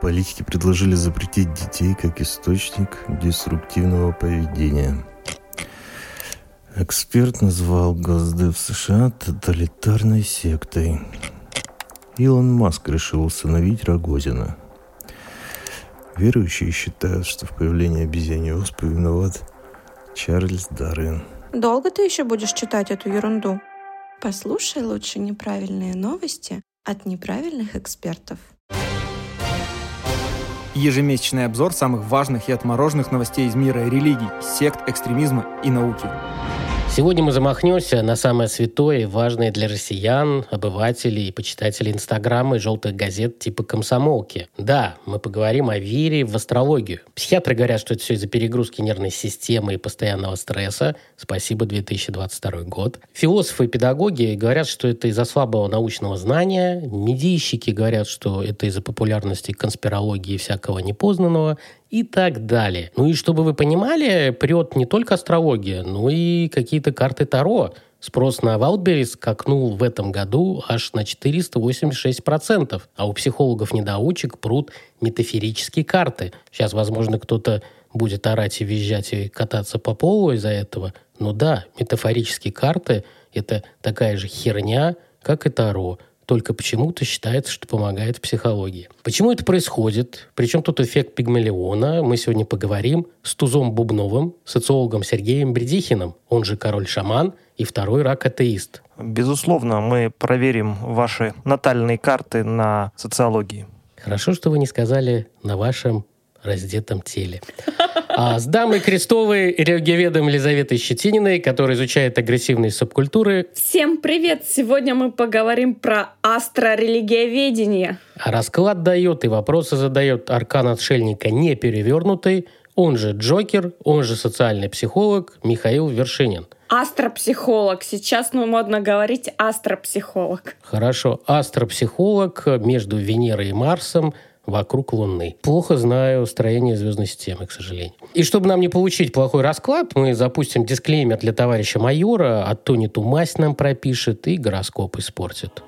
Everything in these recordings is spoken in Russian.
Политики предложили запретить детей как источник деструктивного поведения. Эксперт назвал Госдеп США тоталитарной сектой. Илон Маск решил установить Рогозина. Верующие считают, что в появлении обезьяньей оспы виноват Чарльз Дарвин. Долго ты еще будешь читать эту ерунду? Послушай лучше неправильные новости от неправильных экспертов. Ежемесячный обзор самых важных и отмороженных новостей из мира религий, сект, экстремизма и науки. Сегодня мы замахнемся на самое святое и важное для россиян, обывателей и почитателей Инстаграма и желтых газет типа «Комсомолки». Да, мы поговорим о вере в астрологию. Психиатры говорят, что это все из-за перегрузки нервной системы и постоянного стресса. Спасибо, 2022 год. Философы и педагоги говорят, что это из-за слабого научного знания. Медийщики говорят, что это из-за популярности конспирологии и всякого непознанного и так далее. Ну и чтобы вы понимали, прет не только астрология, но и какие-то карты Таро. Спрос на Валберис скакнул в этом году аж на 486%, а у психологов-недоучек прут метафорические карты. Сейчас, возможно, кто-то будет орать и визжать и кататься по полу из-за этого. Но да, метафорические карты – это такая же херня, как и Таро только почему-то считается, что помогает в психологии. Почему это происходит? Причем тут эффект Пигмалиона? Мы сегодня поговорим с Тузом Бубновым, социологом Сергеем Бредихиным, он же король-шаман и второй рак-атеист. Безусловно, мы проверим ваши натальные карты на социологии. Хорошо, что вы не сказали на вашем раздетом теле. А с дамой Крестовой, религиоведом Елизаветой Щетининой, которая изучает агрессивные субкультуры. Всем привет! Сегодня мы поговорим про астрорелигиоведение. Расклад дает и вопросы задает аркан отшельника не перевернутый, он же Джокер, он же социальный психолог Михаил Вершинин. Астропсихолог. Сейчас ну, модно говорить астропсихолог. Хорошо. Астропсихолог между Венерой и Марсом – вокруг Луны. Плохо знаю строение звездной системы, к сожалению. И чтобы нам не получить плохой расклад, мы запустим дисклеймер для товарища майора, а то не ту мазь нам пропишет и гороскоп испортит.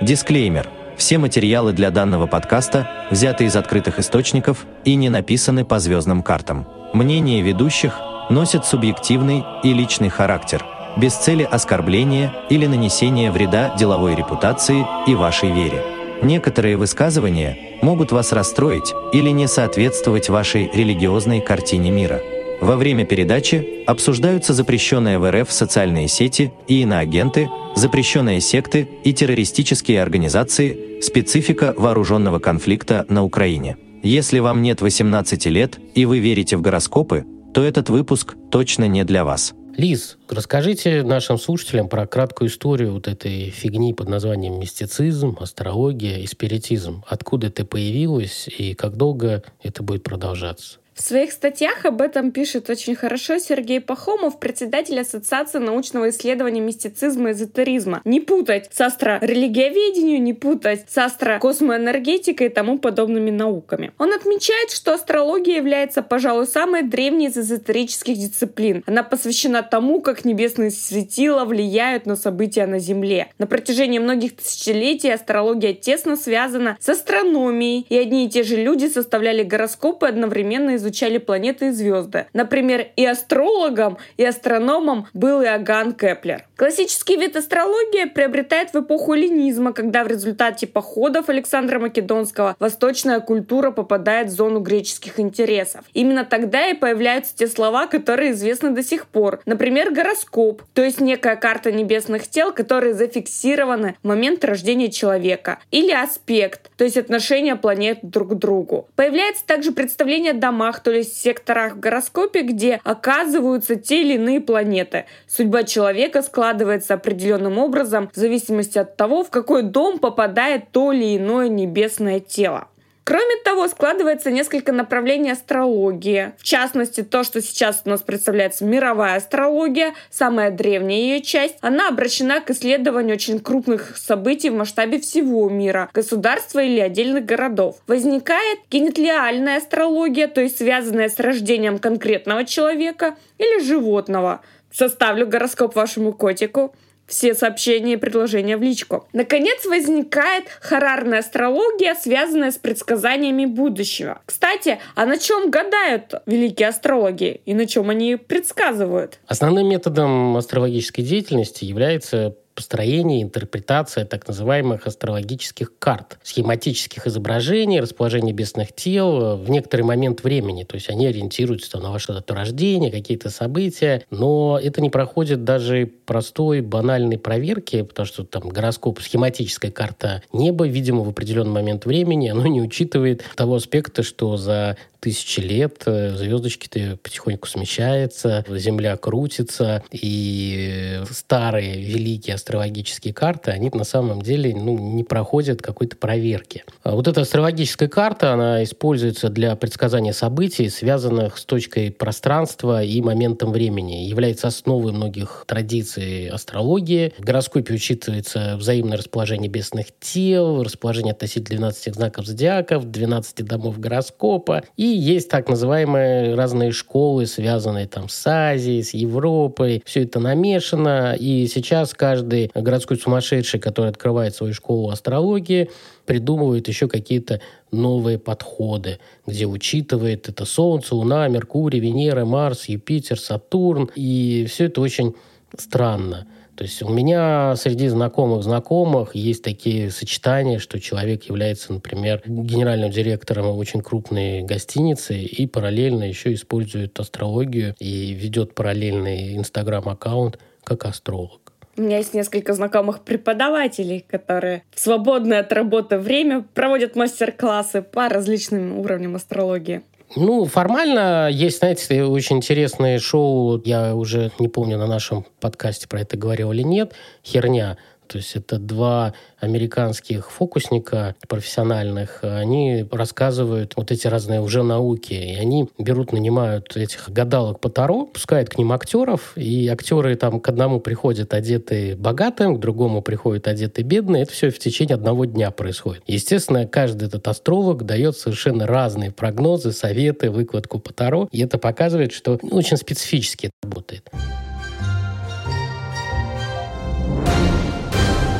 Дисклеймер. Все материалы для данного подкаста взяты из открытых источников и не написаны по звездным картам. Мнения ведущих носят субъективный и личный характер, без цели оскорбления или нанесения вреда деловой репутации и вашей вере. Некоторые высказывания могут вас расстроить или не соответствовать вашей религиозной картине мира. Во время передачи обсуждаются запрещенные в РФ социальные сети и иноагенты, запрещенные секты и террористические организации, специфика вооруженного конфликта на Украине. Если вам нет 18 лет и вы верите в гороскопы, то этот выпуск точно не для вас. Лиз, расскажите нашим слушателям про краткую историю вот этой фигни под названием мистицизм, астрология и спиритизм. Откуда это появилось и как долго это будет продолжаться? В своих статьях об этом пишет очень хорошо Сергей Пахомов, председатель Ассоциации научного исследования мистицизма и эзотеризма. Не путать с астро-религиоведению, не путать с астро-космоэнергетикой и тому подобными науками. Он отмечает, что астрология является, пожалуй, самой древней из эзотерических дисциплин. Она посвящена тому, как небесные светила влияют на события на Земле. На протяжении многих тысячелетий астрология тесно связана с астрономией, и одни и те же люди составляли гороскопы одновременно из изучали планеты и звезды. Например, и астрологом, и астрономом был Иоганн Кеплер. Классический вид астрологии приобретает в эпоху эллинизма, когда в результате походов Александра Македонского восточная культура попадает в зону греческих интересов. Именно тогда и появляются те слова, которые известны до сих пор. Например, гороскоп, то есть некая карта небесных тел, которые зафиксированы в момент рождения человека. Или аспект, то есть отношение планет друг к другу. Появляется также представление о домах, то есть секторах в гороскопе, где оказываются те или иные планеты. Судьба человека складывается определенным образом в зависимости от того, в какой дом попадает то или иное небесное тело. Кроме того, складывается несколько направлений астрологии. В частности, то, что сейчас у нас представляется мировая астрология, самая древняя ее часть, она обращена к исследованию очень крупных событий в масштабе всего мира, государства или отдельных городов. Возникает генетлиальная астрология, то есть связанная с рождением конкретного человека или животного – составлю гороскоп вашему котику. Все сообщения и предложения в личку. Наконец возникает харарная астрология, связанная с предсказаниями будущего. Кстати, а на чем гадают великие астрологи и на чем они предсказывают? Основным методом астрологической деятельности является построение, интерпретация так называемых астрологических карт, схематических изображений, расположение небесных тел в некоторый момент времени. То есть они ориентируются на ваше дату рождения, какие-то события, но это не проходит даже простой, банальной проверки, потому что там гороскоп, схематическая карта неба, видимо, в определенный момент времени, оно не учитывает того аспекта, что за тысячи лет э, звездочки-то потихоньку смещаются, Земля крутится, и старые великие астрологические карты, они на самом деле ну, не проходят какой-то проверки. А вот эта астрологическая карта, она используется для предсказания событий, связанных с точкой пространства и моментом времени, является основой многих традиций астрологии. В гороскопе учитывается взаимное расположение небесных тел, расположение относительно 12 знаков зодиаков, 12 домов гороскопа и есть так называемые разные школы, связанные там с Азией, с Европой. Все это намешано. И сейчас каждый городской сумасшедший, который открывает свою школу астрологии, придумывает еще какие-то новые подходы, где учитывает это Солнце, Луна, Меркурий, Венера, Марс, Юпитер, Сатурн. И все это очень странно. То есть у меня среди знакомых знакомых есть такие сочетания, что человек является, например, генеральным директором очень крупной гостиницы и параллельно еще использует астрологию и ведет параллельный инстаграм-аккаунт как астролог. У меня есть несколько знакомых преподавателей, которые в свободное от работы время проводят мастер-классы по различным уровням астрологии. Ну, формально есть, знаете, очень интересное шоу, я уже не помню, на нашем подкасте про это говорил или нет, «Херня», то есть это два американских фокусника профессиональных. Они рассказывают вот эти разные уже науки. И они берут, нанимают этих гадалок по Таро, пускают к ним актеров, и актеры там к одному приходят одетые богатым, к другому приходят одетые бедные. Это все в течение одного дня происходит. Естественно, каждый этот астролог дает совершенно разные прогнозы, советы, выкладку по Таро. И это показывает, что очень специфически это работает.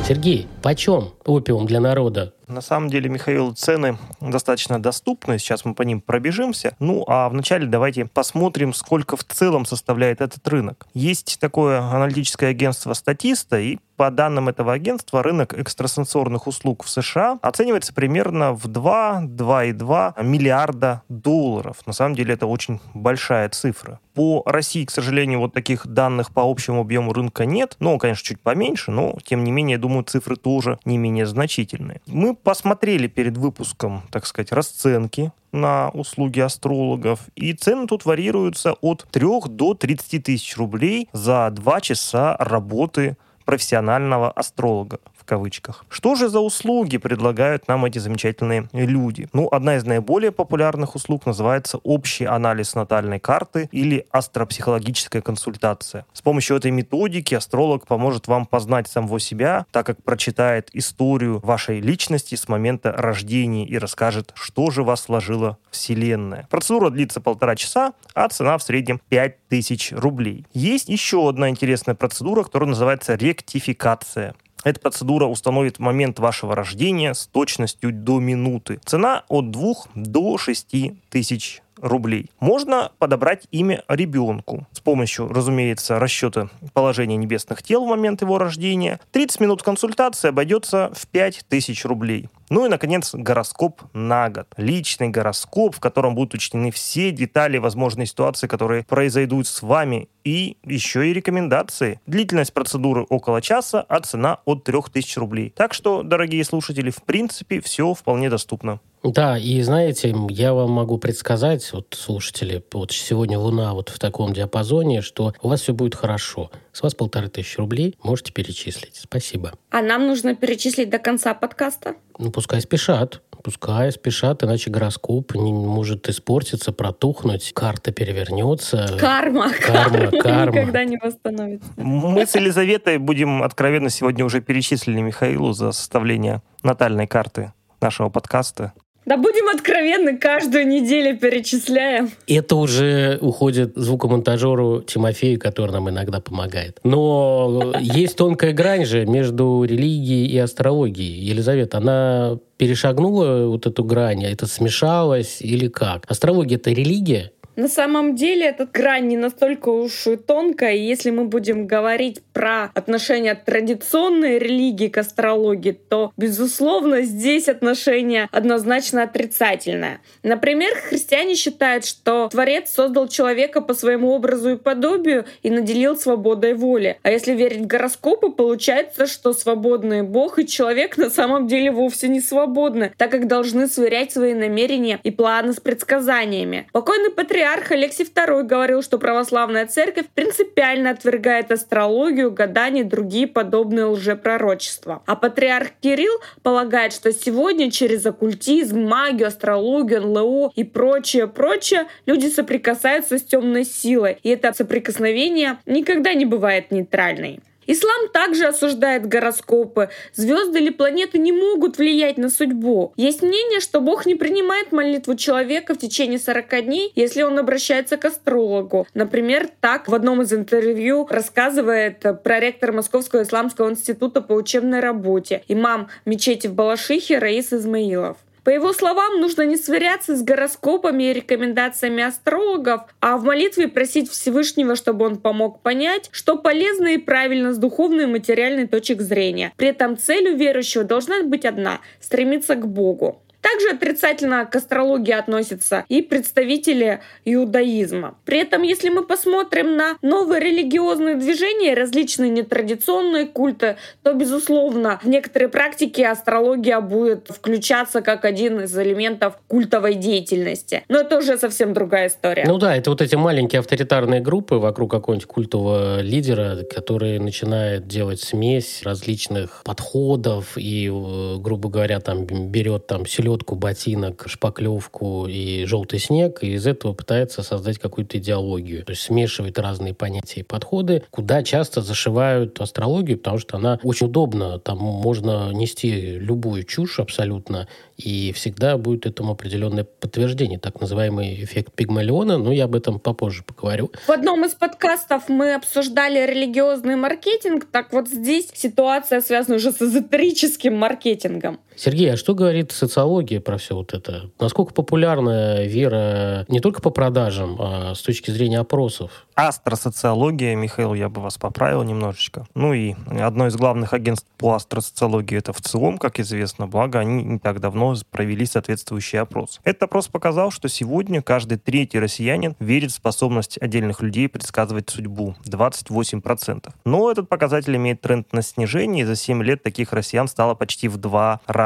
Сергей, почем опиум для народа? На самом деле, Михаил, цены достаточно доступны. Сейчас мы по ним пробежимся. Ну, а вначале давайте посмотрим, сколько в целом составляет этот рынок. Есть такое аналитическое агентство «Статиста», и по данным этого агентства, рынок экстрасенсорных услуг в США оценивается примерно в 2-2,2 миллиарда долларов. На самом деле это очень большая цифра. По России, к сожалению, вот таких данных по общему объему рынка нет. Ну, конечно, чуть поменьше, но, тем не менее, думаю, цифры тоже не менее значительные. Мы посмотрели перед выпуском, так сказать, расценки на услуги астрологов, и цены тут варьируются от 3 до 30 тысяч рублей за 2 часа работы профессионального астролога в кавычках. Что же за услуги предлагают нам эти замечательные люди? Ну, одна из наиболее популярных услуг называется общий анализ натальной карты или астропсихологическая консультация. С помощью этой методики астролог поможет вам познать самого себя, так как прочитает историю вашей личности с момента рождения и расскажет, что же вас сложила Вселенная. Процедура длится полтора часа, а цена в среднем 5000 рублей. Есть еще одна интересная процедура, которая называется ректификация. Эта процедура установит момент вашего рождения с точностью до минуты. Цена от 2 до 6 тысяч рублей. Можно подобрать имя ребенку с помощью, разумеется, расчета положения небесных тел в момент его рождения. 30 минут консультации обойдется в 5000 рублей. Ну и, наконец, гороскоп на год. Личный гороскоп, в котором будут учтены все детали возможной ситуации, которые произойдут с вами, и еще и рекомендации. Длительность процедуры около часа, а цена от 3000 рублей. Так что, дорогие слушатели, в принципе, все вполне доступно. Да, и знаете, я вам могу предсказать, вот слушатели, вот сегодня Луна вот в таком диапазоне, что у вас все будет хорошо. С вас полторы тысячи рублей можете перечислить. Спасибо. А нам нужно перечислить до конца подкаста? Ну, пускай спешат. Пускай спешат, иначе гороскоп не может испортиться, протухнуть, карта перевернется. Карма. Карма, карма. Никогда не восстановится. Мы с Елизаветой будем откровенно сегодня уже перечислили Михаилу за составление натальной карты нашего подкаста. Да будем откровенны, каждую неделю перечисляем. Это уже уходит звукомонтажеру Тимофею, который нам иногда помогает. Но есть тонкая грань же между религией и астрологией. Елизавета, она перешагнула вот эту грань, это смешалось или как? Астрология — это религия? На самом деле эта грань не настолько уж и тонкая. И если мы будем говорить про отношение традиционной религии к астрологии, то, безусловно, здесь отношение однозначно отрицательное. Например, христиане считают, что Творец создал человека по своему образу и подобию и наделил свободой воли. А если верить в гороскопы, получается, что свободный Бог и человек на самом деле вовсе не свободны, так как должны сверять свои намерения и планы с предсказаниями. Покойный патриарх Алексий II говорил, что православная церковь принципиально отвергает астрологию, гадание и другие подобные лжепророчества. А патриарх Кирилл полагает, что сегодня через оккультизм, магию, астрологию, НЛО и прочее-прочее люди соприкасаются с темной силой. И это соприкосновение никогда не бывает нейтральной. Ислам также осуждает гороскопы. Звезды или планеты не могут влиять на судьбу. Есть мнение, что Бог не принимает молитву человека в течение 40 дней, если он обращается к астрологу. Например, так в одном из интервью рассказывает проректор Московского исламского института по учебной работе, имам мечети в Балашихе Раис Измаилов. По его словам, нужно не сверяться с гороскопами и рекомендациями астрологов, а в молитве просить Всевышнего, чтобы он помог понять, что полезно и правильно с духовной и материальной точек зрения. При этом цель у верующего должна быть одна — стремиться к Богу. Также отрицательно к астрологии относятся и представители иудаизма. При этом, если мы посмотрим на новые религиозные движения, различные нетрадиционные культы, то, безусловно, в некоторые практики астрология будет включаться как один из элементов культовой деятельности. Но это уже совсем другая история. Ну да, это вот эти маленькие авторитарные группы вокруг какого-нибудь культового лидера, который начинает делать смесь различных подходов и, э, грубо говоря, там берет там селедку селедку, ботинок, шпаклевку и желтый снег, и из этого пытается создать какую-то идеологию. То есть смешивает разные понятия и подходы, куда часто зашивают астрологию, потому что она очень удобна. Там можно нести любую чушь абсолютно, и всегда будет этому определенное подтверждение, так называемый эффект Пигмалиона, но я об этом попозже поговорю. В одном из подкастов мы обсуждали религиозный маркетинг, так вот здесь ситуация связана уже с эзотерическим маркетингом. Сергей, а что говорит социология про все вот это? Насколько популярна вера не только по продажам, а с точки зрения опросов? Астросоциология, Михаил, я бы вас поправил немножечко. Ну и одно из главных агентств по астросоциологии это в целом, как известно, благо они не так давно провели соответствующий опрос. Этот опрос показал, что сегодня каждый третий россиянин верит в способность отдельных людей предсказывать судьбу. 28%. Но этот показатель имеет тренд на снижение, и за 7 лет таких россиян стало почти в два раза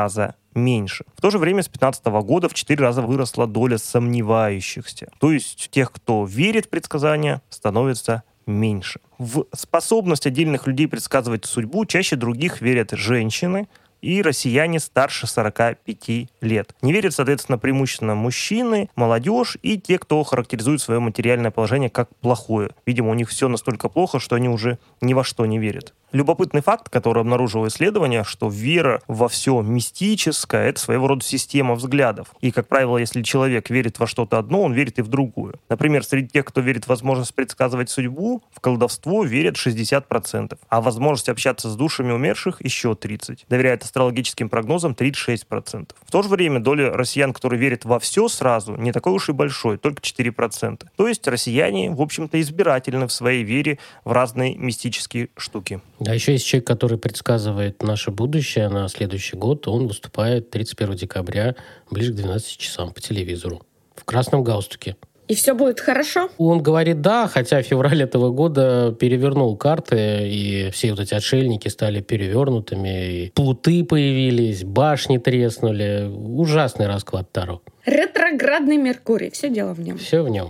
меньше. В то же время с 2015 года в 4 раза выросла доля сомневающихся. То есть тех, кто верит в предсказания, становится меньше. В способность отдельных людей предсказывать судьбу чаще других верят женщины, и россияне старше 45 лет. Не верят, соответственно, преимущественно мужчины, молодежь и те, кто характеризует свое материальное положение как плохое. Видимо, у них все настолько плохо, что они уже ни во что не верят. Любопытный факт, который обнаружило исследование, что вера во все мистическое – это своего рода система взглядов. И, как правило, если человек верит во что-то одно, он верит и в другое. Например, среди тех, кто верит в возможность предсказывать судьбу, в колдовство верят 60%, а возможность общаться с душами умерших еще 30%. Доверяют астрологическим прогнозам 36%. В то же время доля россиян, которые верят во все сразу, не такой уж и большой, только 4%. То есть россияне, в общем-то, избирательны в своей вере в разные мистические штуки. А еще есть человек, который предсказывает наше будущее на следующий год. Он выступает 31 декабря ближе к 12 часам по телевизору в красном галстуке. И все будет хорошо? Он говорит да, хотя февраль этого года перевернул карты, и все вот эти отшельники стали перевернутыми, и плуты появились, башни треснули. Ужасный расклад Таро. Ретроградный Меркурий. Все дело в нем. Все в нем.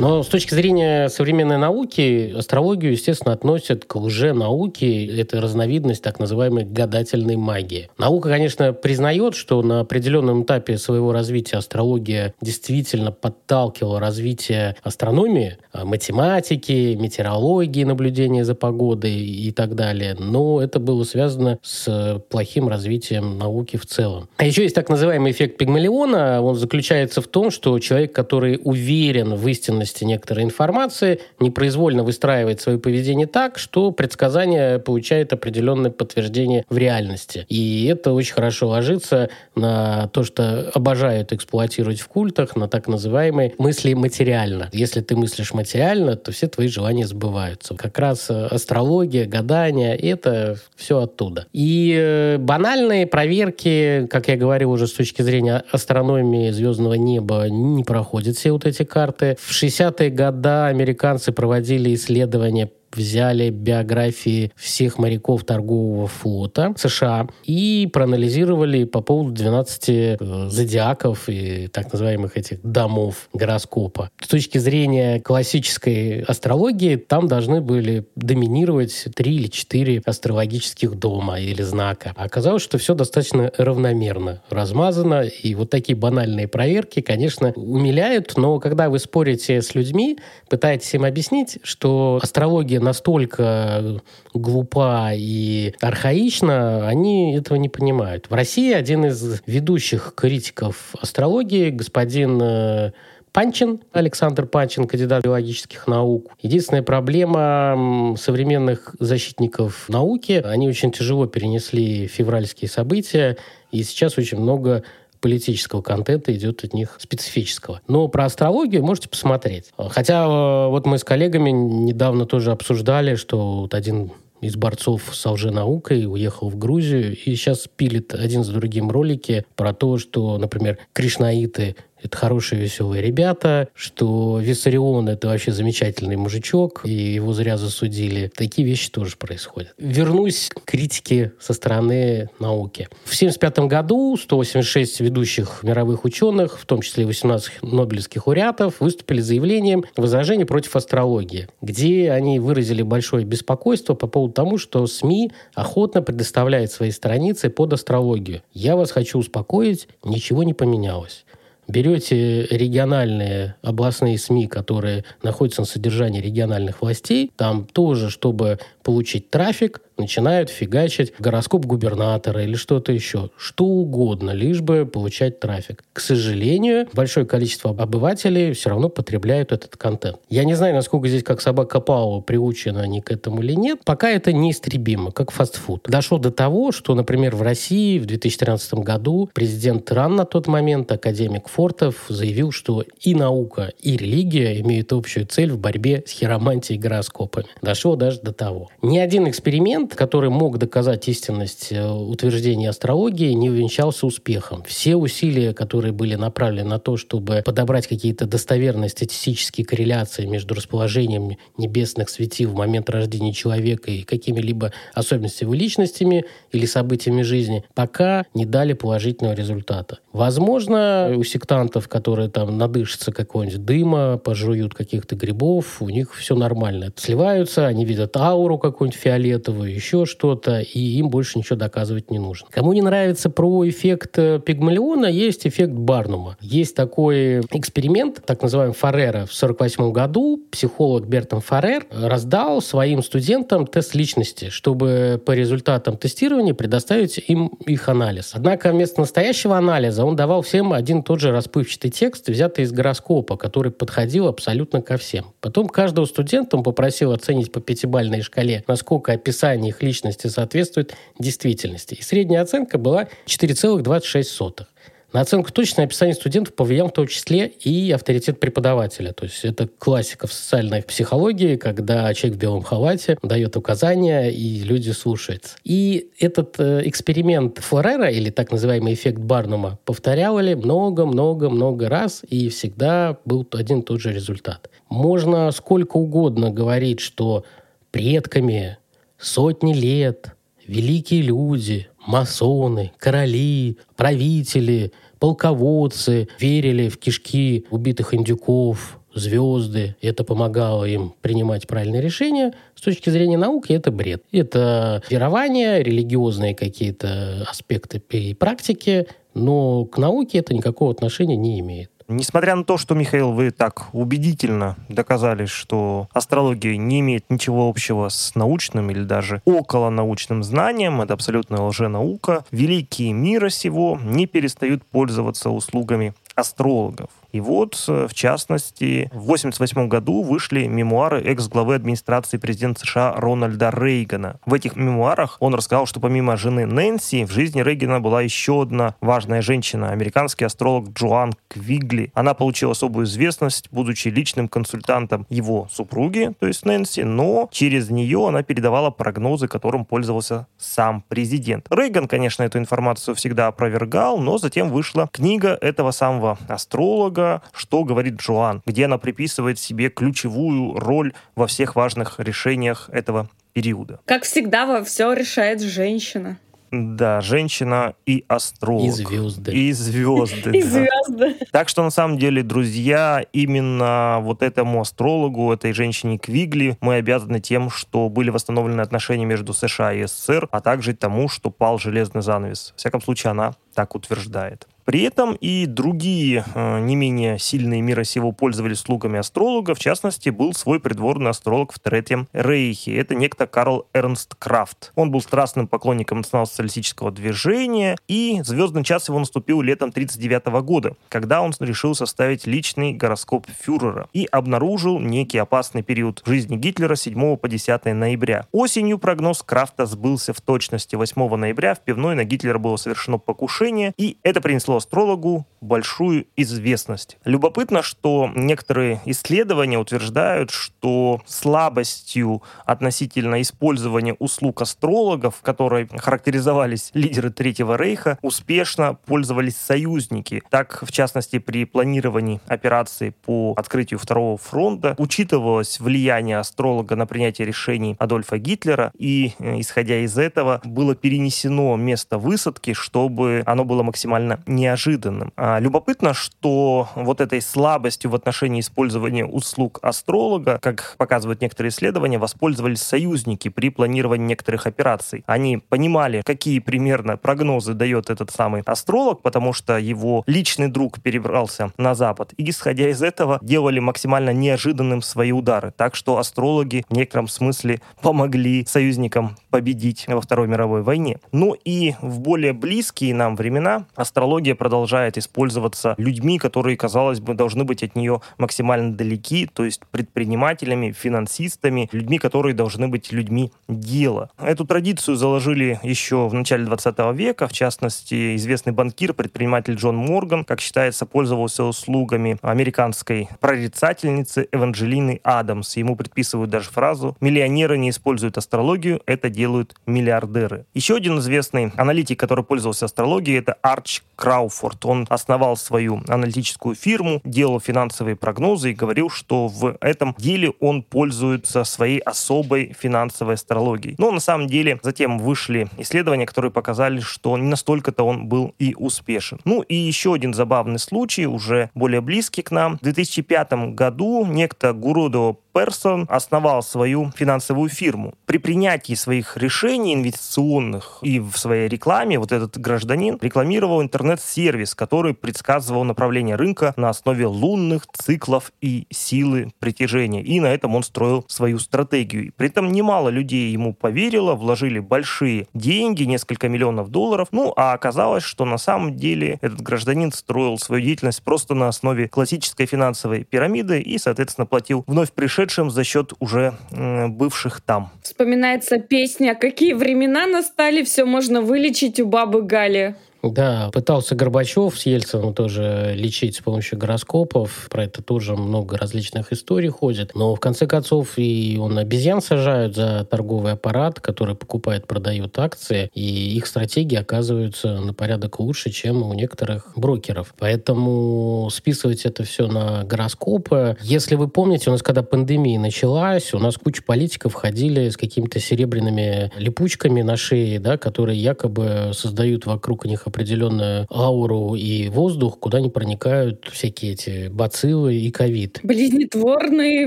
Но с точки зрения современной науки, астрологию, естественно, относят к лженауке. Это разновидность так называемой гадательной магии. Наука, конечно, признает, что на определенном этапе своего развития астрология действительно подталкивала развитие астрономии, а, математики, метеорологии, наблюдения за погодой и так далее. Но это было связано с плохим развитием науки в целом. А еще есть так называемый эффект Пигмалиона. Он заключается в том, что человек, который уверен в истинности точности некоторой информации, непроизвольно выстраивает свое поведение так, что предсказание получает определенное подтверждение в реальности. И это очень хорошо ложится на то, что обожают эксплуатировать в культах, на так называемые мысли материально. Если ты мыслишь материально, то все твои желания сбываются. Как раз астрология, гадание — это все оттуда. И э, банальные проверки, как я говорил уже с точки зрения астрономии звездного неба, не проходят все вот эти карты. В 60-е годы американцы проводили исследования взяли биографии всех моряков торгового флота США и проанализировали по поводу 12 э, зодиаков и так называемых этих домов гороскопа. С точки зрения классической астрологии, там должны были доминировать три или четыре астрологических дома или знака. Оказалось, что все достаточно равномерно размазано, и вот такие банальные проверки, конечно, умиляют, но когда вы спорите с людьми, пытаетесь им объяснить, что астрология настолько глупа и архаична, они этого не понимают. В России один из ведущих критиков астрологии, господин э, Панчин, Александр Панчин, кандидат биологических наук. Единственная проблема современных защитников науки, они очень тяжело перенесли февральские события, и сейчас очень много политического контента идет от них специфического. Но про астрологию можете посмотреть. Хотя э, вот мы с коллегами недавно тоже обсуждали, что вот один из борцов с лженаукой уехал в Грузию и сейчас пилит один за другим ролики про то, что, например, кришнаиты это хорошие, веселые ребята, что Виссарион — это вообще замечательный мужичок, и его зря засудили. Такие вещи тоже происходят. Вернусь к критике со стороны науки. В 1975 году 186 ведущих мировых ученых, в том числе 18 нобелевских лауреатов, выступили заявлением возражения против астрологии, где они выразили большое беспокойство по поводу того, что СМИ охотно предоставляют свои страницы под астрологию. Я вас хочу успокоить, ничего не поменялось берете региональные областные СМИ, которые находятся на содержании региональных властей, там тоже, чтобы получить трафик, начинают фигачить гороскоп губернатора или что-то еще. Что угодно, лишь бы получать трафик. К сожалению, большое количество обывателей все равно потребляют этот контент. Я не знаю, насколько здесь как собака Пау приучены они к этому или нет. Пока это неистребимо, как фастфуд. Дошло до того, что, например, в России в 2013 году президент РАН на тот момент, академик Фортов, заявил, что и наука, и религия имеют общую цель в борьбе с хиромантией и гороскопами. Дошло даже до того. Ни один эксперимент, который мог доказать истинность э, утверждений астрологии, не увенчался успехом. Все усилия, которые были направлены на то, чтобы подобрать какие-то достоверные статистические корреляции между расположением небесных светил в момент рождения человека и какими-либо особенностями личностями или событиями жизни, пока не дали положительного результата. Возможно, у сектантов, которые там надышатся какого-нибудь дыма, пожуют каких-то грибов, у них все нормально. Сливаются, они видят ауру, какую-нибудь фиолетовую, еще что-то, и им больше ничего доказывать не нужно. Кому не нравится про эффект э, Пигмалиона, есть эффект Барнума. Есть такой эксперимент, так называемый Фаррера. В 1948 году психолог Бертон Фаррер раздал своим студентам тест личности, чтобы по результатам тестирования предоставить им их анализ. Однако вместо настоящего анализа он давал всем один и тот же расплывчатый текст, взятый из гороскопа, который подходил абсолютно ко всем. Потом каждого студента он попросил оценить по пятибалльной шкале, насколько описание их личности соответствует действительности. И средняя оценка была 4,26. На оценку точное описание студентов повлиял в том числе и авторитет преподавателя. То есть это классика в социальной психологии, когда человек в белом халате дает указания, и люди слушаются. И этот э, эксперимент Флорера, или так называемый эффект Барнума, повторяли много-много-много раз, и всегда был один и тот же результат. Можно сколько угодно говорить, что предками сотни лет великие люди, масоны, короли, правители, полководцы верили в кишки убитых индюков, звезды, это помогало им принимать правильные решения, с точки зрения науки это бред. Это верование, религиозные какие-то аспекты и практики, но к науке это никакого отношения не имеет. Несмотря на то, что, Михаил, вы так убедительно доказали, что астрология не имеет ничего общего с научным или даже около научным знанием, это абсолютная лженаука, великие мира сего не перестают пользоваться услугами астрологов. И вот, э, в частности, в 1988 году вышли мемуары экс-главы администрации президента США Рональда Рейгана. В этих мемуарах он рассказал, что помимо жены Нэнси, в жизни Рейгана была еще одна важная женщина, американский астролог Джоан Квигли. Она получила особую известность, будучи личным консультантом его супруги, то есть Нэнси, но через нее она передавала прогнозы, которым пользовался сам президент. Рейган, конечно, эту информацию всегда опровергал, но затем вышла книга этого самого астролога, что говорит Джоан, где она приписывает себе ключевую роль во всех важных решениях этого периода. Как всегда, во все решает женщина. Да, женщина и астролог. И звезды. И звезды. И звезды. Так что, на самом деле, друзья, именно вот этому астрологу, этой женщине Квигли, мы обязаны тем, что были восстановлены отношения между США и СССР, а также тому, что пал железный занавес. В всяком случае, она так утверждает. При этом и другие э, не менее сильные мира сего пользовались слугами астролога. В частности, был свой придворный астролог в Третьем Рейхе. Это некто Карл Эрнст Крафт. Он был страстным поклонником национал-социалистического движения, и звездный час его наступил летом 1939 года, когда он решил составить личный гороскоп фюрера и обнаружил некий опасный период жизни Гитлера 7 по 10 ноября. Осенью прогноз Крафта сбылся в точности. 8 ноября в пивной на Гитлера было совершено покушение, и это принесло астрологу большую известность. Любопытно, что некоторые исследования утверждают, что слабостью относительно использования услуг астрологов, которые характеризовались лидеры Третьего Рейха, успешно пользовались союзники. Так, в частности, при планировании операции по открытию Второго фронта учитывалось влияние астролога на принятие решений Адольфа Гитлера, и, э, исходя из этого, было перенесено место высадки, чтобы оно было максимально неожиданным. А любопытно, что вот этой слабостью в отношении использования услуг астролога, как показывают некоторые исследования, воспользовались союзники при планировании некоторых операций. Они понимали, какие примерно прогнозы дает этот самый астролог, потому что его личный друг перебрался на Запад. И исходя из этого делали максимально неожиданным свои удары. Так что астрологи в некотором смысле помогли союзникам победить во Второй мировой войне. Ну и в более близкие нам времена астрология продолжает использоваться людьми, которые, казалось бы, должны быть от нее максимально далеки, то есть предпринимателями, финансистами, людьми, которые должны быть людьми дела. Эту традицию заложили еще в начале 20 века, в частности, известный банкир, предприниматель Джон Морган, как считается, пользовался услугами американской прорицательницы Эванжелины Адамс. Ему предписывают даже фразу «Миллионеры не используют астрологию, это делают миллиардеры». Еще один известный аналитик, который пользовался астрологией, это Арч Крауфорд. Он основал свою аналитическую фирму, делал финансовые прогнозы и говорил, что в этом деле он пользуется своей особой финансовой астрологией. Но на самом деле затем вышли исследования, которые показали, что не настолько-то он был и успешен. Ну и еще один забавный случай, уже более близкий к нам. В 2005 году некто Гурудо Персон основал свою финансовую фирму. При принятии своих решений инвестиционных и в своей рекламе вот этот гражданин рекламировал интернет-сервис, который предсказывал направление рынка на основе лунных циклов и силы притяжения. И на этом он строил свою стратегию. При этом немало людей ему поверило, вложили большие деньги, несколько миллионов долларов. Ну, а оказалось, что на самом деле этот гражданин строил свою деятельность просто на основе классической финансовой пирамиды и, соответственно, платил вновь пришедшим за счет уже бывших там. Вспоминается песня «Какие времена настали, все можно вылечить у бабы Гали». Да, пытался Горбачев с Ельцином тоже лечить с помощью гороскопов. Про это тоже много различных историй ходит. Но в конце концов и он обезьян сажают за торговый аппарат, который покупает, продает акции, и их стратегии оказываются на порядок лучше, чем у некоторых брокеров. Поэтому списывать это все на гороскопы. Если вы помните, у нас когда пандемия началась, у нас куча политиков ходили с какими-то серебряными липучками на шее, да, которые якобы создают вокруг них определенную ауру и воздух, куда не проникают всякие эти бациллы и ковид. Близнетворные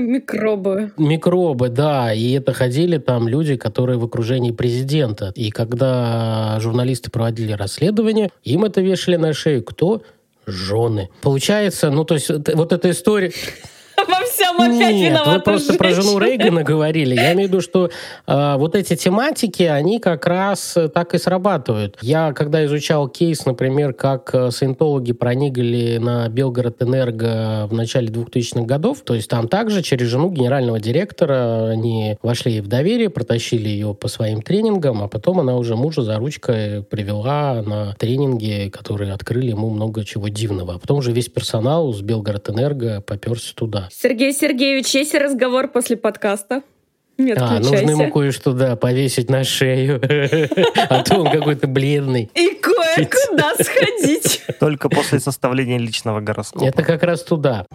микробы. Микробы, да. И это ходили там люди, которые в окружении президента. И когда журналисты проводили расследование, им это вешали на шею. Кто? жены. Получается, ну, то есть вот эта история... Всем опять Нет, виновата вы просто женщина. про жену Рейгана говорили. Я имею в виду, что э, вот эти тематики, они как раз э, так и срабатывают. Я, когда изучал кейс, например, как э, саентологи проникли на Белгород-Энерго в начале 2000-х годов, то есть там также через жену генерального директора они вошли в доверие, протащили ее по своим тренингам, а потом она уже мужа за ручкой привела на тренинги, которые открыли ему много чего дивного. А потом уже весь персонал с Белгород-Энерго поперся туда. Сергей Сергеевич, есть разговор после подкаста? Не А, отключайся. нужно ему кое-что, да, повесить на шею. А то он какой-то бледный. И кое-куда сходить. Только после составления личного гороскопа. Это как раз туда.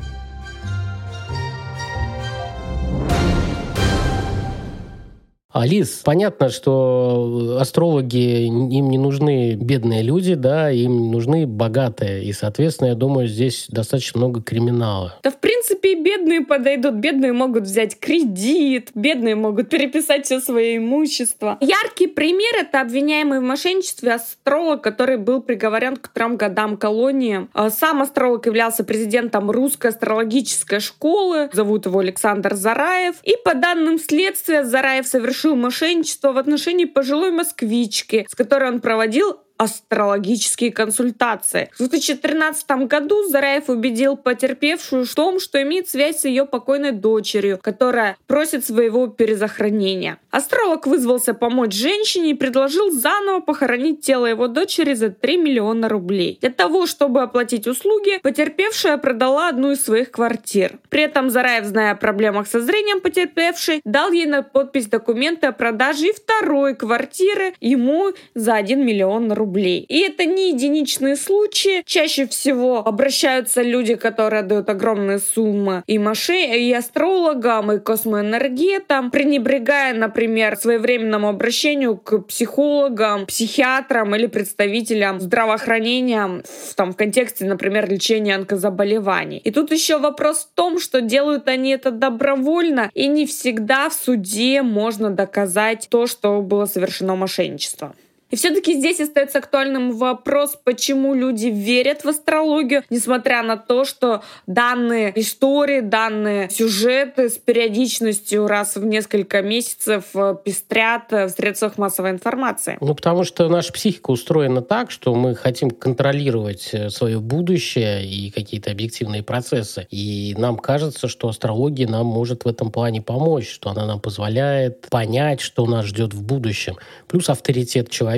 Алис, понятно, что астрологи, им не нужны бедные люди, да, им нужны богатые. И, соответственно, я думаю, здесь достаточно много криминала. Да, в принципе, бедные подойдут. Бедные могут взять кредит, бедные могут переписать все свое имущество. Яркий пример — это обвиняемый в мошенничестве астролог, который был приговорен к трем годам колонии. А Сам астролог являлся президентом русской астрологической школы. Зовут его Александр Зараев. И по данным следствия, Зараев совершил мошенничество в отношении пожилой москвички, с которой он проводил астрологические консультации. В 2013 году Зараев убедил потерпевшую в том, что имеет связь с ее покойной дочерью, которая просит своего перезахоронения. Астролог вызвался помочь женщине и предложил заново похоронить тело его дочери за 3 миллиона рублей. Для того, чтобы оплатить услуги, потерпевшая продала одну из своих квартир. При этом Зараев, зная о проблемах со зрением потерпевшей, дал ей на подпись документы о продаже и второй квартиры ему за 1 миллион рублей. И это не единичные случаи. Чаще всего обращаются люди, которые дают огромные суммы и мошен... и астрологам, и космоэнергетам, пренебрегая, например, своевременному обращению к психологам, психиатрам или представителям здравоохранения в, там, в контексте, например, лечения онкозаболеваний. И тут еще вопрос в том, что делают они это добровольно, и не всегда в суде можно доказать то, что было совершено мошенничество. И все-таки здесь остается актуальным вопрос, почему люди верят в астрологию, несмотря на то, что данные истории, данные сюжеты с периодичностью раз в несколько месяцев э, пестрят э, в средствах массовой информации. Ну, потому что наша психика устроена так, что мы хотим контролировать э, свое будущее и какие-то объективные процессы. И нам кажется, что астрология нам может в этом плане помочь, что она нам позволяет понять, что нас ждет в будущем. Плюс авторитет человека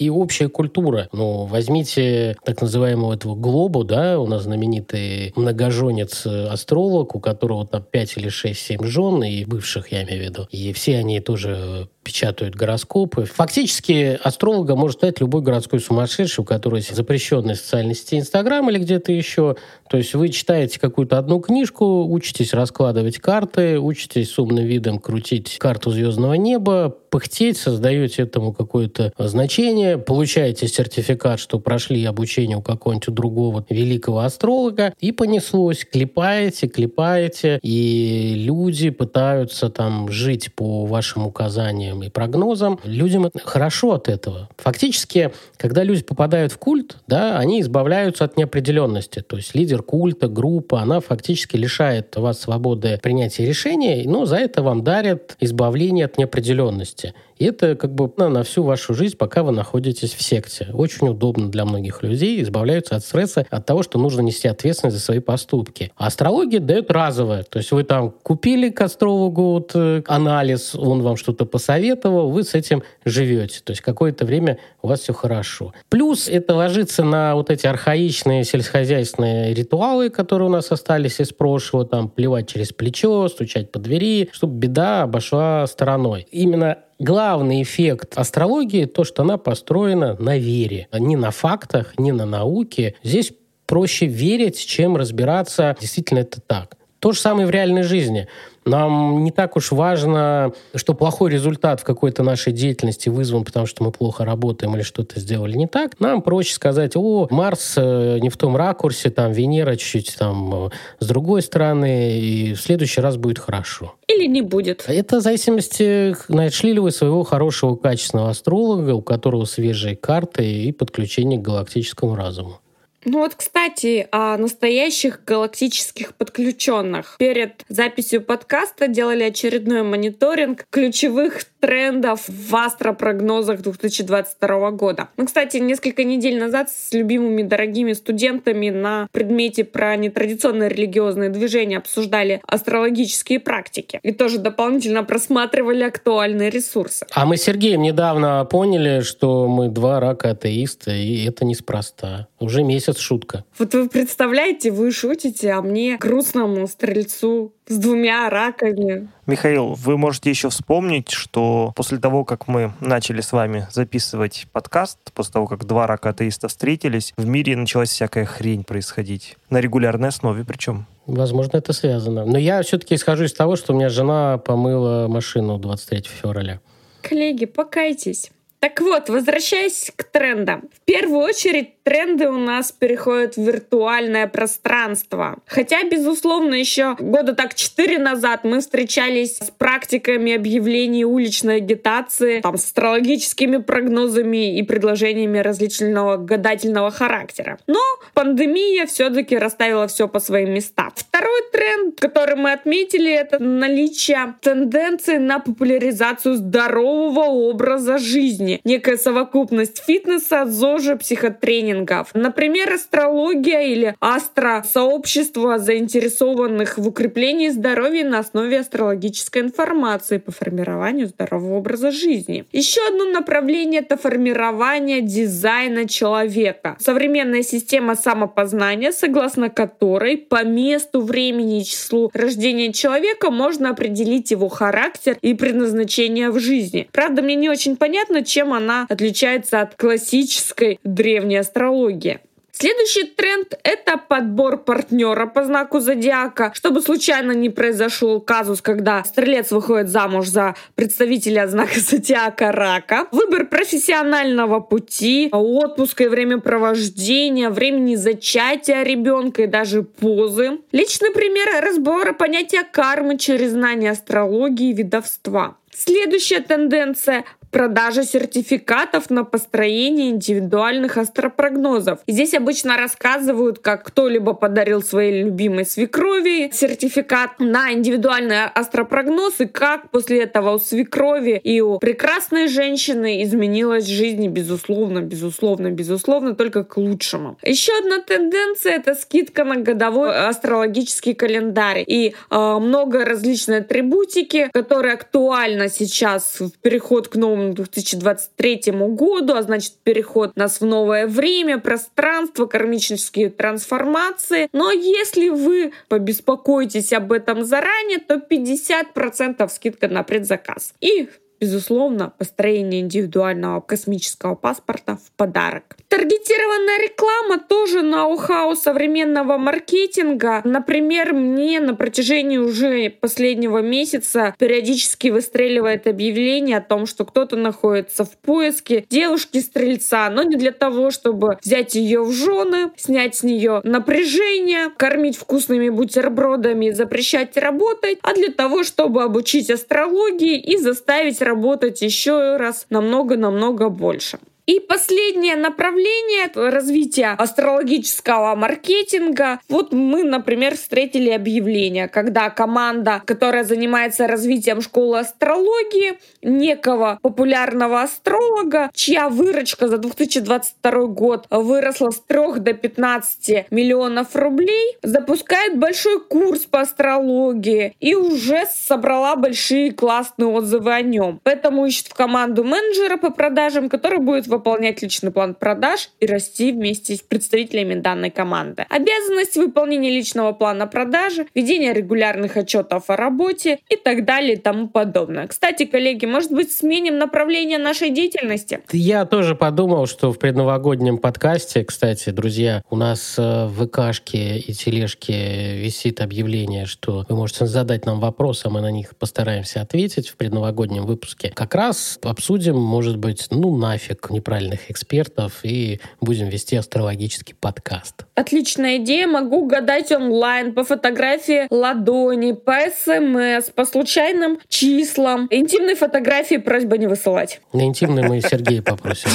и общая культура. Ну, возьмите так называемого этого Глобу, да, у нас знаменитый многоженец-астролог, у которого там 5 или 6, 7 жен, и бывших, я имею в виду. И все они тоже печатают гороскопы. Фактически астролога может стать любой городской сумасшедший, у которого есть запрещенная социальная сеть Инстаграм или где-то еще. То есть вы читаете какую-то одну книжку, учитесь раскладывать карты, учитесь с умным видом крутить карту звездного неба, пыхтеть, создаете этому какое-то значение, получаете сертификат, что прошли обучение у какого-нибудь другого великого астролога, и понеслось. Клепаете, клепаете, и люди пытаются там жить по вашим указаниям и прогнозам. Людям хорошо от этого. Фактически, когда люди попадают в культ, да, они избавляются от неопределенности. То есть лидер культа, группа, она фактически лишает вас свободы принятия решений, но за это вам дарят избавление от неопределенности. И это как бы на, на всю вашу жизнь, пока вы находитесь в секте. Очень удобно для многих людей, избавляются от стресса, от того, что нужно нести ответственность за свои поступки. А астрология дает разовое. То есть вы там купили к астрологу вот, э, анализ, он вам что-то посоветовал, вы с этим живете. То есть какое-то время у вас все хорошо. Плюс это ложится на вот эти архаичные сельскохозяйственные ритуалы, которые у нас остались из прошлого, там плевать через плечо, стучать по двери, чтобы беда обошла стороной. Именно главный эффект астрологии то, что она построена на вере, не на фактах, не на науке. Здесь проще верить, чем разбираться, действительно это так. То же самое в реальной жизни. Нам не так уж важно, что плохой результат в какой-то нашей деятельности вызван, потому что мы плохо работаем или что-то сделали не так. Нам проще сказать, о, Марс э, не в том ракурсе, там Венера чуть-чуть там э, с другой стороны, и в следующий раз будет хорошо. Или не будет. Это в зависимости, нашли ли вы своего хорошего, качественного астролога, у которого свежие карты и подключение к галактическому разуму. Ну вот, кстати, о настоящих галактических подключенных. Перед записью подкаста делали очередной мониторинг ключевых трендов в астропрогнозах 2022 года. Мы, кстати, несколько недель назад с любимыми дорогими студентами на предмете про нетрадиционные религиозные движения обсуждали астрологические практики и тоже дополнительно просматривали актуальные ресурсы. А мы с Сергеем недавно поняли, что мы два рака атеиста, и это неспроста. Уже месяц шутка. Вот вы представляете, вы шутите, а мне, грустному стрельцу, с двумя раками. Михаил, вы можете еще вспомнить, что после того, как мы начали с вами записывать подкаст, после того, как два рака атеиста встретились, в мире началась всякая хрень происходить. На регулярной основе причем. Возможно, это связано. Но я все-таки исхожу из того, что у меня жена помыла машину 23 февраля. Коллеги, покайтесь. Так вот, возвращаясь к трендам. В первую очередь тренды у нас переходят в виртуальное пространство. Хотя, безусловно, еще года так четыре назад мы встречались с практиками объявлений уличной агитации, там, с астрологическими прогнозами и предложениями различного гадательного характера. Но пандемия все-таки расставила все по своим местам. Второй тренд, который мы отметили, это наличие тенденции на популяризацию здорового образа жизни жизни, некая совокупность фитнеса, ЗОЖа, психотренингов. Например, астрология или астро-сообщество заинтересованных в укреплении здоровья на основе астрологической информации по формированию здорового образа жизни. Еще одно направление — это формирование дизайна человека. Современная система самопознания, согласно которой по месту, времени и числу рождения человека можно определить его характер и предназначение в жизни. Правда, мне не очень понятно, чем чем она отличается от классической древней астрологии. Следующий тренд — это подбор партнера по знаку зодиака, чтобы случайно не произошел казус, когда стрелец выходит замуж за представителя знака зодиака рака. Выбор профессионального пути, отпуска и времяпровождения, времени зачатия ребенка и даже позы. Личный пример разбора понятия кармы через знание астрологии и видовства. Следующая тенденция продажа сертификатов на построение индивидуальных астропрогнозов. Здесь обычно рассказывают, как кто-либо подарил своей любимой свекрови сертификат на индивидуальный астропрогноз, и как после этого у свекрови и у прекрасной женщины изменилась жизнь, безусловно, безусловно, безусловно, только к лучшему. Еще одна тенденция — это скидка на годовой астрологический календарь и э, много различной атрибутики, которые актуальны сейчас в переход к новому новому 2023 году, а значит переход нас в новое время, пространство, кармические трансформации. Но если вы побеспокоитесь об этом заранее, то 50% скидка на предзаказ. И безусловно, построение индивидуального космического паспорта в подарок. Таргетированная реклама тоже ноу-хау современного маркетинга. Например, мне на протяжении уже последнего месяца периодически выстреливает объявление о том, что кто-то находится в поиске девушки-стрельца, но не для того, чтобы взять ее в жены, снять с нее напряжение, кормить вкусными бутербродами, запрещать работать, а для того, чтобы обучить астрологии и заставить работать еще раз намного-намного больше. И последнее направление развития астрологического маркетинга. Вот мы, например, встретили объявление, когда команда, которая занимается развитием школы астрологии, некого популярного астролога, чья выручка за 2022 год выросла с 3 до 15 миллионов рублей, запускает большой курс по астрологии и уже собрала большие классные отзывы о нем. Поэтому ищет в команду менеджера по продажам, который будет выполнять личный план продаж и расти вместе с представителями данной команды. Обязанность выполнения личного плана продажи, ведение регулярных отчетов о работе и так далее и тому подобное. Кстати, коллеги, может быть, сменим направление нашей деятельности? Я тоже подумал, что в предновогоднем подкасте, кстати, друзья, у нас э, в ВКшке и тележке висит объявление, что вы можете задать нам вопросы, а мы на них постараемся ответить в предновогоднем выпуске. Как раз обсудим, может быть, ну нафиг неправильных экспертов и будем вести астрологический подкаст. Отличная идея. Могу гадать онлайн по фотографии ладони, по смс, по случайным числам. Интимные фотографии просьба не высылать. На интимные мы Сергея попросим.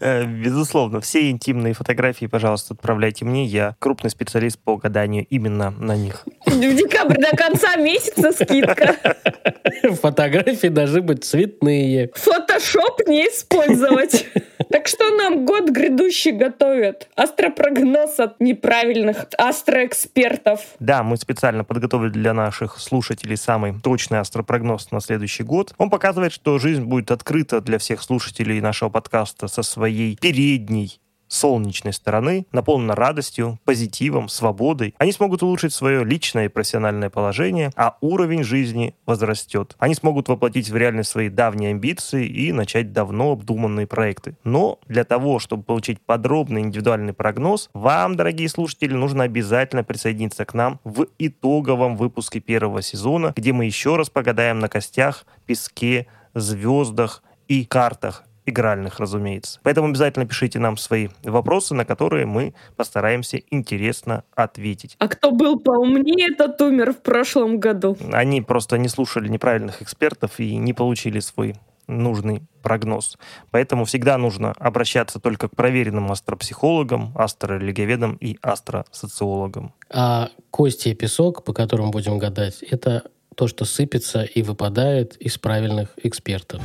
Э, безусловно, все интимные фотографии, пожалуйста, отправляйте мне. Я крупный специалист по гаданию именно на них. В декабрь до конца месяца скидка. Фотографии должны быть цветные. Фотошоп не использовать. Так что нам год грядущий готовят? Астропрогноз от неправильных астроэкспертов. Да, мы специально подготовили для наших слушателей самый точный астропрогноз на следующий год. Он показывает, что жизнь будет открыта для всех слушателей нашего подкаста со своей передней солнечной стороны, наполнена радостью, позитивом, свободой. Они смогут улучшить свое личное и профессиональное положение, а уровень жизни возрастет. Они смогут воплотить в реальность свои давние амбиции и начать давно обдуманные проекты. Но для того, чтобы получить подробный индивидуальный прогноз, вам, дорогие слушатели, нужно обязательно присоединиться к нам в итоговом выпуске первого сезона, где мы еще раз погадаем на костях, песке, звездах и картах игральных, разумеется. Поэтому обязательно пишите нам свои вопросы, на которые мы постараемся интересно ответить. А кто был поумнее, тот умер в прошлом году. Они просто не слушали неправильных экспертов и не получили свой нужный прогноз. Поэтому всегда нужно обращаться только к проверенным астропсихологам, астрорелигиоведам и астросоциологам. А кости и песок, по которым будем гадать, это то, что сыпется и выпадает из правильных экспертов.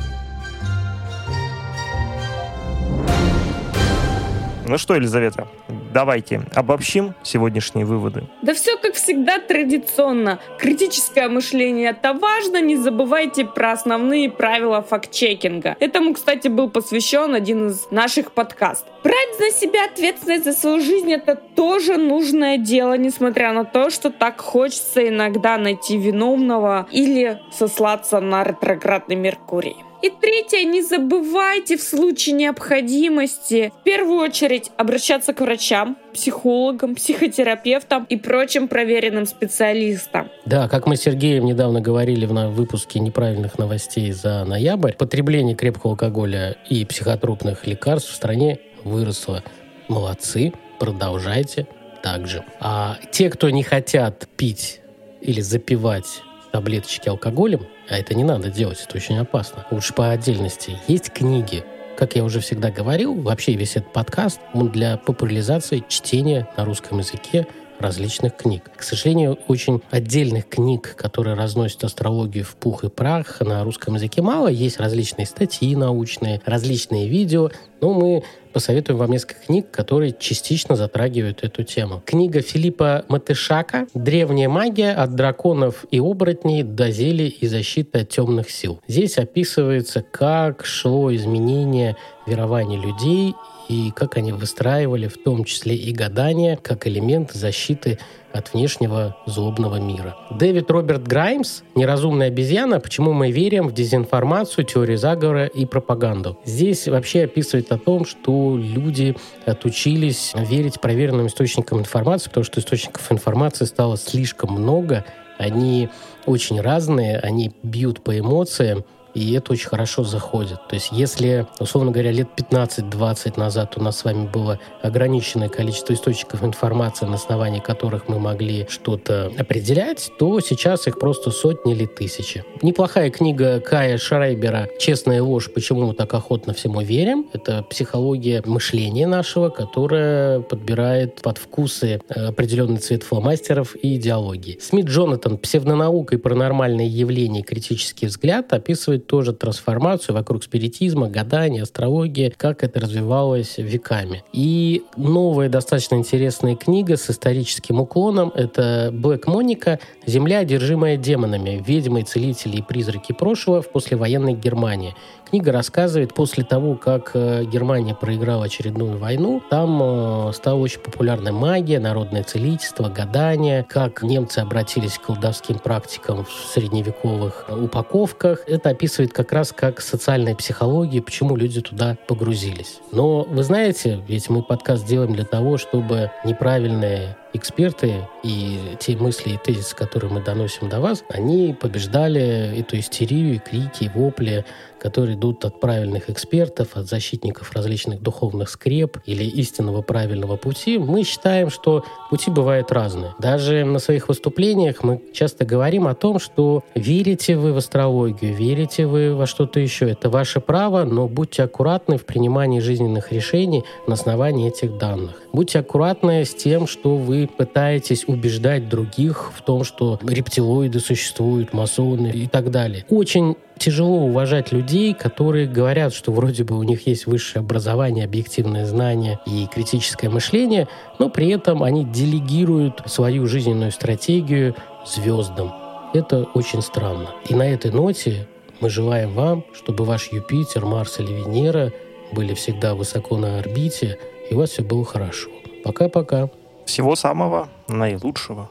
Ну что, Елизавета, давайте обобщим сегодняшние выводы. Да все как всегда традиционно. Критическое мышление это важно. Не забывайте про основные правила факт-чекинга. Этому, кстати, был посвящен один из наших подкастов. Брать на себя ответственность за свою жизнь это тоже нужное дело, несмотря на то, что так хочется иногда найти виновного или сослаться на ретроградный Меркурий. И третье, не забывайте в случае необходимости в первую очередь обращаться к врачам, психологам, психотерапевтам и прочим проверенным специалистам. Да, как мы с Сергеем недавно говорили в выпуске неправильных новостей за ноябрь, потребление крепкого алкоголя и психотропных лекарств в стране выросло. Молодцы, продолжайте так же. А те, кто не хотят пить или запивать таблеточки алкоголем, а это не надо делать, это очень опасно. Лучше по отдельности. Есть книги, как я уже всегда говорил, вообще весь этот подкаст он для популяризации чтения на русском языке различных книг. К сожалению, очень отдельных книг, которые разносят астрологию в пух и прах на русском языке мало. Есть различные статьи научные, различные видео, но мы посоветуем вам несколько книг, которые частично затрагивают эту тему. Книга Филиппа Матышака «Древняя магия от драконов и оборотней до зелий и защиты от темных сил». Здесь описывается, как шло изменение верований людей и как они выстраивали в том числе и гадания как элемент защиты от внешнего злобного мира. Дэвид Роберт Граймс «Неразумная обезьяна. Почему мы верим в дезинформацию, теорию заговора и пропаганду». Здесь вообще описывает о том, что люди отучились верить проверенным источникам информации, потому что источников информации стало слишком много, они очень разные, они бьют по эмоциям, и это очень хорошо заходит. То есть если, условно говоря, лет 15-20 назад у нас с вами было ограниченное количество источников информации, на основании которых мы могли что-то определять, то сейчас их просто сотни или тысячи. Неплохая книга Кая Шрайбера «Честная ложь. Почему мы так охотно всему верим». Это психология мышления нашего, которая подбирает под вкусы э, определенный цвет фломастеров и идеологии. Смит Джонатан «Псевдонаука и паранормальные явления. Критический взгляд» описывает описывает тоже трансформацию вокруг спиритизма, гадания, астрологии, как это развивалось веками. И новая достаточно интересная книга с историческим уклоном — это «Блэк Моника. Земля, одержимая демонами. Ведьмы, целители и призраки прошлого в послевоенной Германии». Книга рассказывает после того, как э, Германия проиграла очередную войну, там э, стала очень популярна магия, народное целительство, гадание, как немцы обратились к колдовским практикам в средневековых упаковках. Это описывает как раз как социальная психология, почему люди туда погрузились. Но вы знаете, ведь мы подкаст делаем для того, чтобы неправильные эксперты и те мысли и тезисы, которые мы доносим до вас, они побеждали эту истерию, и крики, и вопли, которые идут от правильных экспертов, от защитников различных духовных скреп или истинного правильного пути. Мы считаем, что пути бывают разные. Даже на своих выступлениях мы часто говорим о том, что верите вы в астрологию, верите вы во что-то еще. Это ваше право, но будьте аккуратны в принимании жизненных решений на основании этих данных. Будьте аккуратны с тем, что вы пытаетесь убеждать других в том, что рептилоиды существуют, масоны и так далее. Очень тяжело уважать людей, которые говорят, что вроде бы у них есть высшее образование, объективное знание и критическое мышление, но при этом они делегируют свою жизненную стратегию звездам. Это очень странно. И на этой ноте мы желаем вам, чтобы ваш Юпитер, Марс или Венера были всегда высоко на орбите, и у вас все было хорошо. Пока-пока. Всего самого наилучшего.